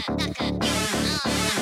高く高く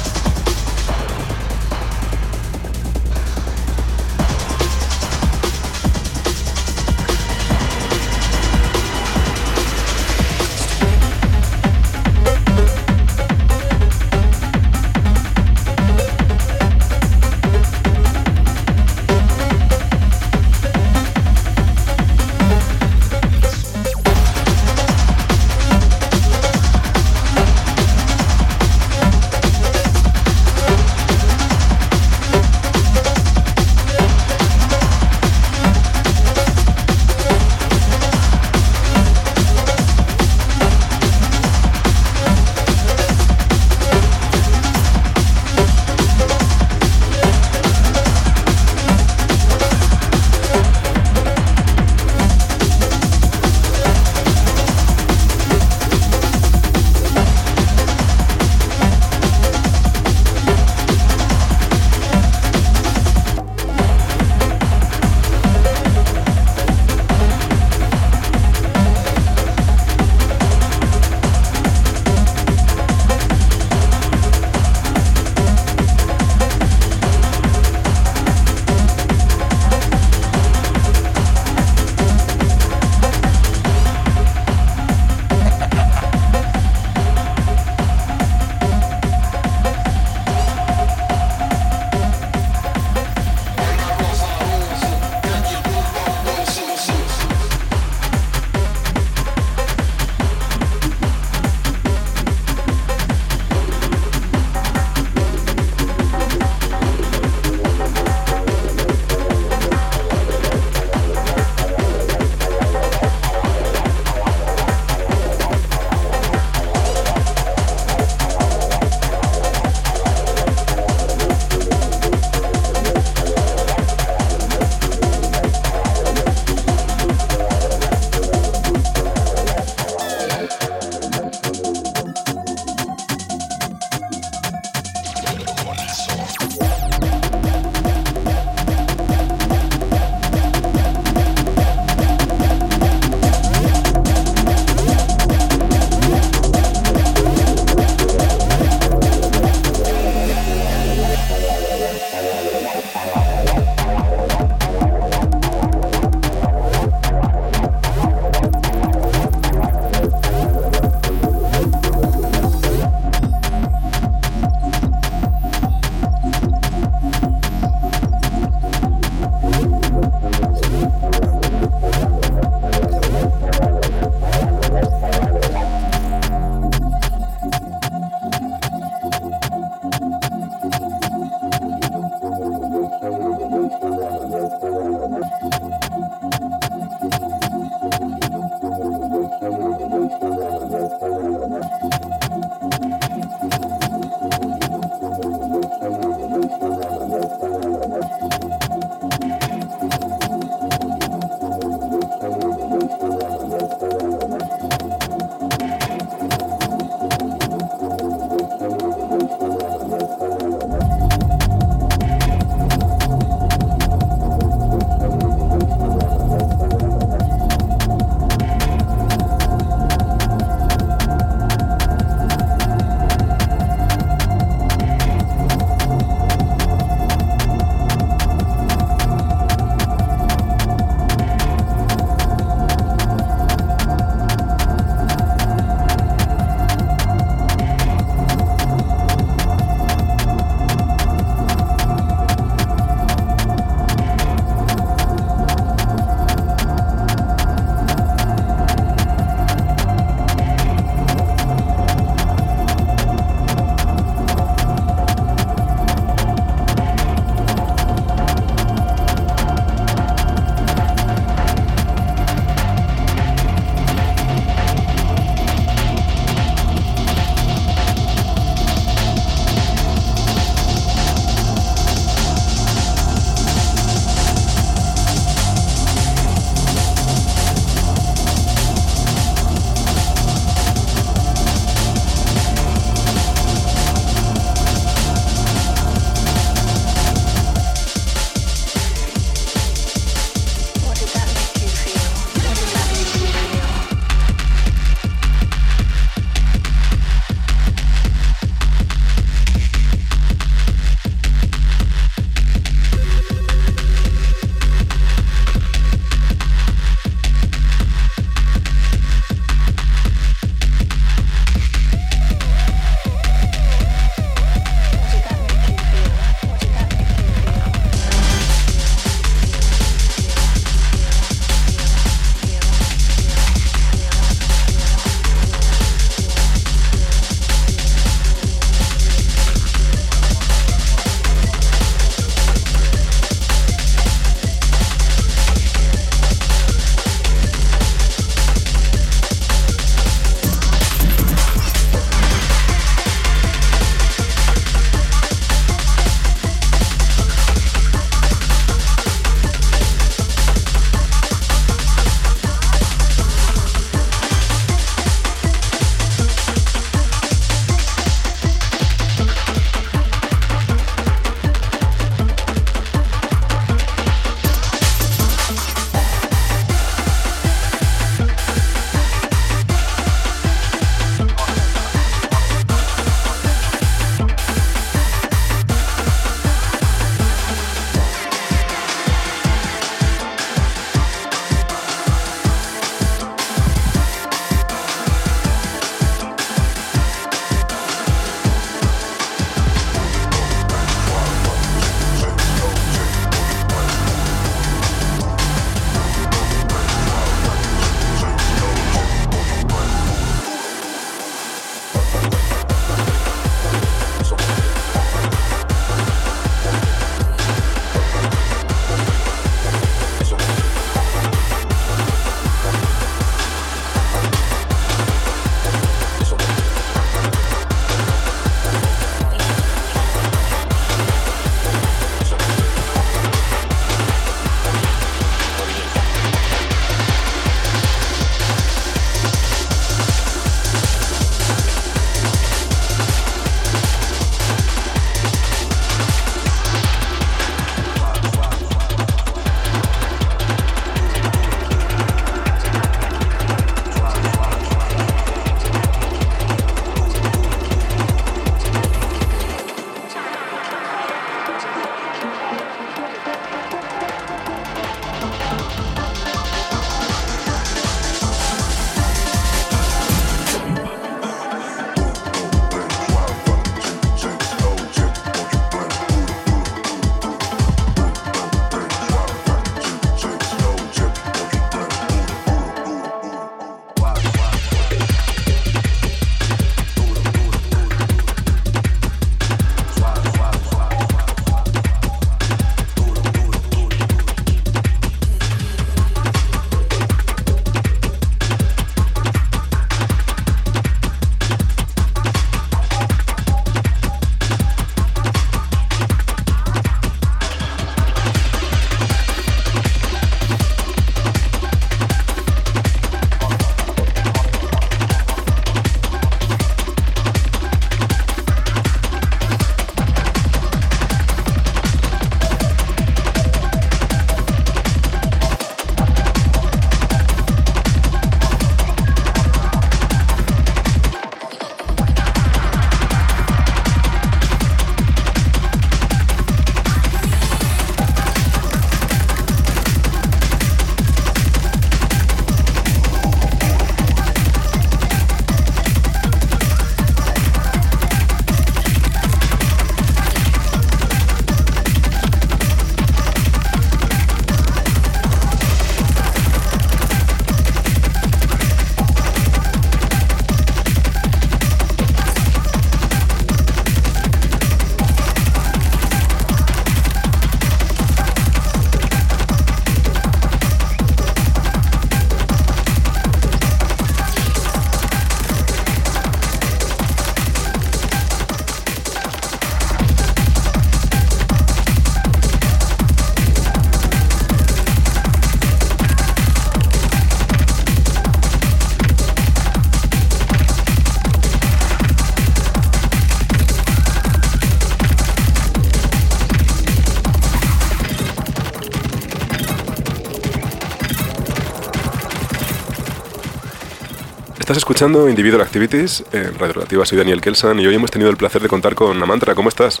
Estás escuchando Individual Activities en Radio Relativa. Soy Daniel Kelsan y hoy hemos tenido el placer de contar con Amanda. ¿Cómo estás?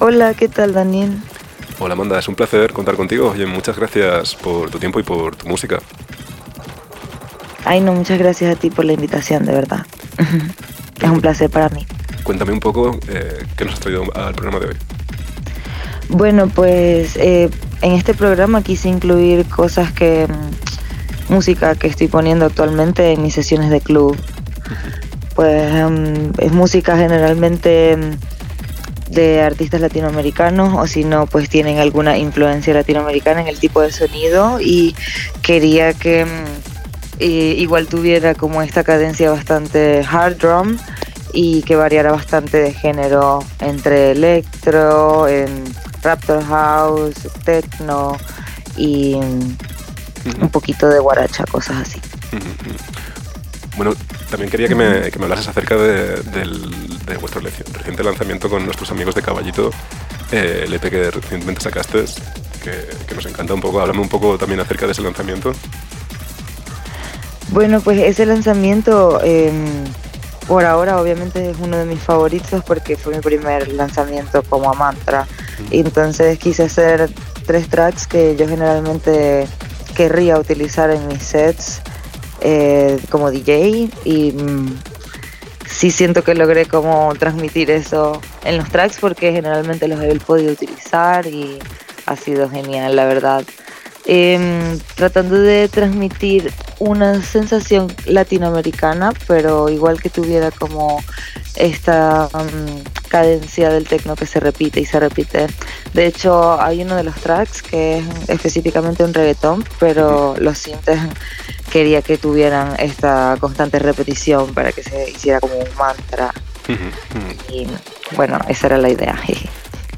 Hola, ¿qué tal, Daniel? Hola, Amanda. Es un placer contar contigo. Oye, muchas gracias por tu tiempo y por tu música. Ay, no, muchas gracias a ti por la invitación, de verdad. es un placer para mí. Cuéntame un poco eh, qué nos has traído al programa de hoy. Bueno, pues eh, en este programa quise incluir cosas que mm, música que estoy poniendo actualmente en mis sesiones de club. Pues em, es música generalmente em, de artistas latinoamericanos o si no pues tienen alguna influencia latinoamericana en el tipo de sonido y quería que em, igual tuviera como esta cadencia bastante hard drum y que variara bastante de género entre electro, raptor house, techno y un poquito de guaracha, cosas así. Bueno, también quería que me, que me hablases acerca de, de vuestro reciente lanzamiento con nuestros amigos de Caballito, eh, el EP que recientemente sacaste, que, nos encanta un poco. Háblame un poco también acerca de ese lanzamiento. Bueno, pues ese lanzamiento, em, por ahora obviamente es uno de mis favoritos porque fue mi primer lanzamiento como mantra. Entonces quise hacer tres tracks que yo generalmente querría utilizar en mis sets eh, como DJ y mm, sí siento que logré como transmitir eso en los tracks porque generalmente los he podido utilizar y ha sido genial la verdad. Em, tratando de transmitir una sensación latinoamericana, pero igual que tuviera como esta mm, cadencia del techno que se repite y se repite. De hecho, hay uno de los tracks que es específicamente un reggaetón, pero los sintes quería que tuvieran esta constante repetición para que se hiciera como un mantra. y bueno, esa era la idea.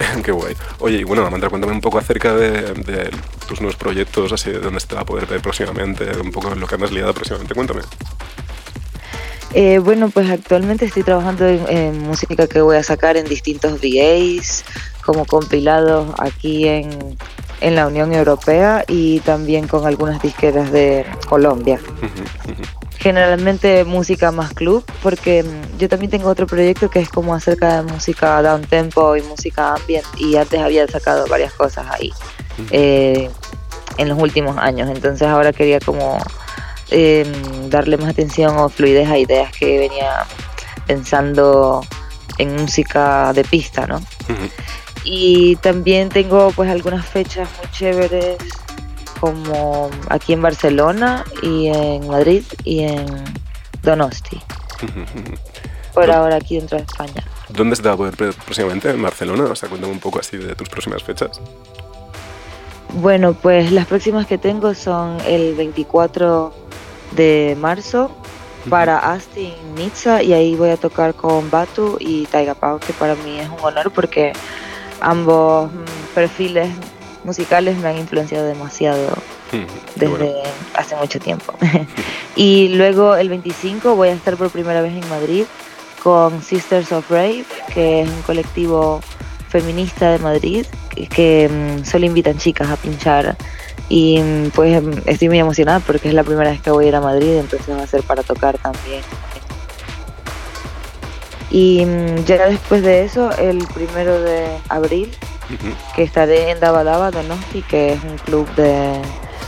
Qué guay. Oye, y bueno, Amanda, cuéntame un poco acerca de, tus nuevos proyectos, así de dónde te va a poder ver próximamente, un poco en lo que andas liado próximamente. Cuéntame. Eh, bueno, pues actualmente estoy trabajando en, música que voy a sacar en distintos VAs, como compilados aquí en, en la Unión Europea y también con algunas disqueras de Colombia. Generalmente música más club, porque mm, yo también tengo otro proyecto que es como acerca de música down tempo y música ambient, y antes había sacado varias cosas ahí eh, en los últimos años, entonces ahora quería como em, darle más atención o fluidez a ideas que venía pensando en música de pista, ¿no? Y también tengo pues algunas fechas muy chéveres como aquí en Barcelona y en Madrid y en Donosti. Por ahora aquí dentro de España. ¿Dónde se te va a poder próximamente? ¿En Barcelona? O sea, cuéntame un poco así de tus próximas fechas. Bueno, pues las próximas que tengo son el 24 de marzo para Asti en Nizza y ahí voy a tocar con Batu y Taiga Pau, que para mí es un honor porque ambos perfiles musicales me han influenciado demasiado desde hace mucho tiempo. y luego el 25 voy a estar por primera vez en Madrid con Sisters of Rave, que es un colectivo feminista de Madrid que, mm, solo invitan chicas a pinchar y mm, pues mm, estoy muy emocionada porque es la primera vez que voy a ir a Madrid, entonces va a ser para tocar también. Y ya después de eso, el primero de abril, que estaré en Dabadaba Donosti, que es un club de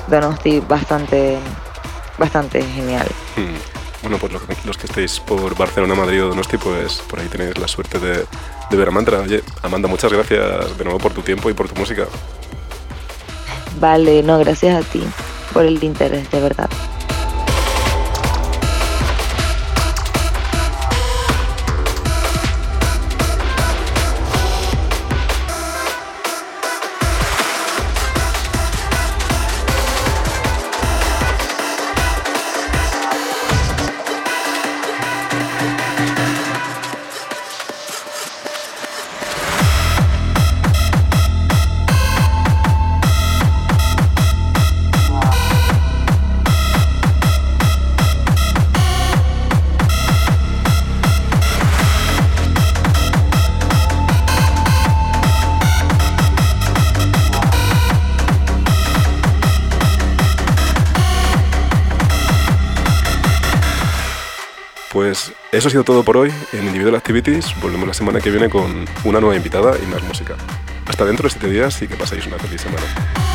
Donosti bastante, bastante genial. Hmm. Bueno, pues los que, estéis por Barcelona, Madrid o Donosti, pues por ahí tenéis la suerte de, de ver a Amanda. Oye, Amanda, muchas gracias de nuevo por tu tiempo y por tu música. Vale, no, gracias a ti por el interés, de verdad. Eso ha sido todo por hoy en Individual Activities. Volvemos la semana que viene con una nueva invitada y más música. Hasta dentro de siete días y que paséis una feliz semana.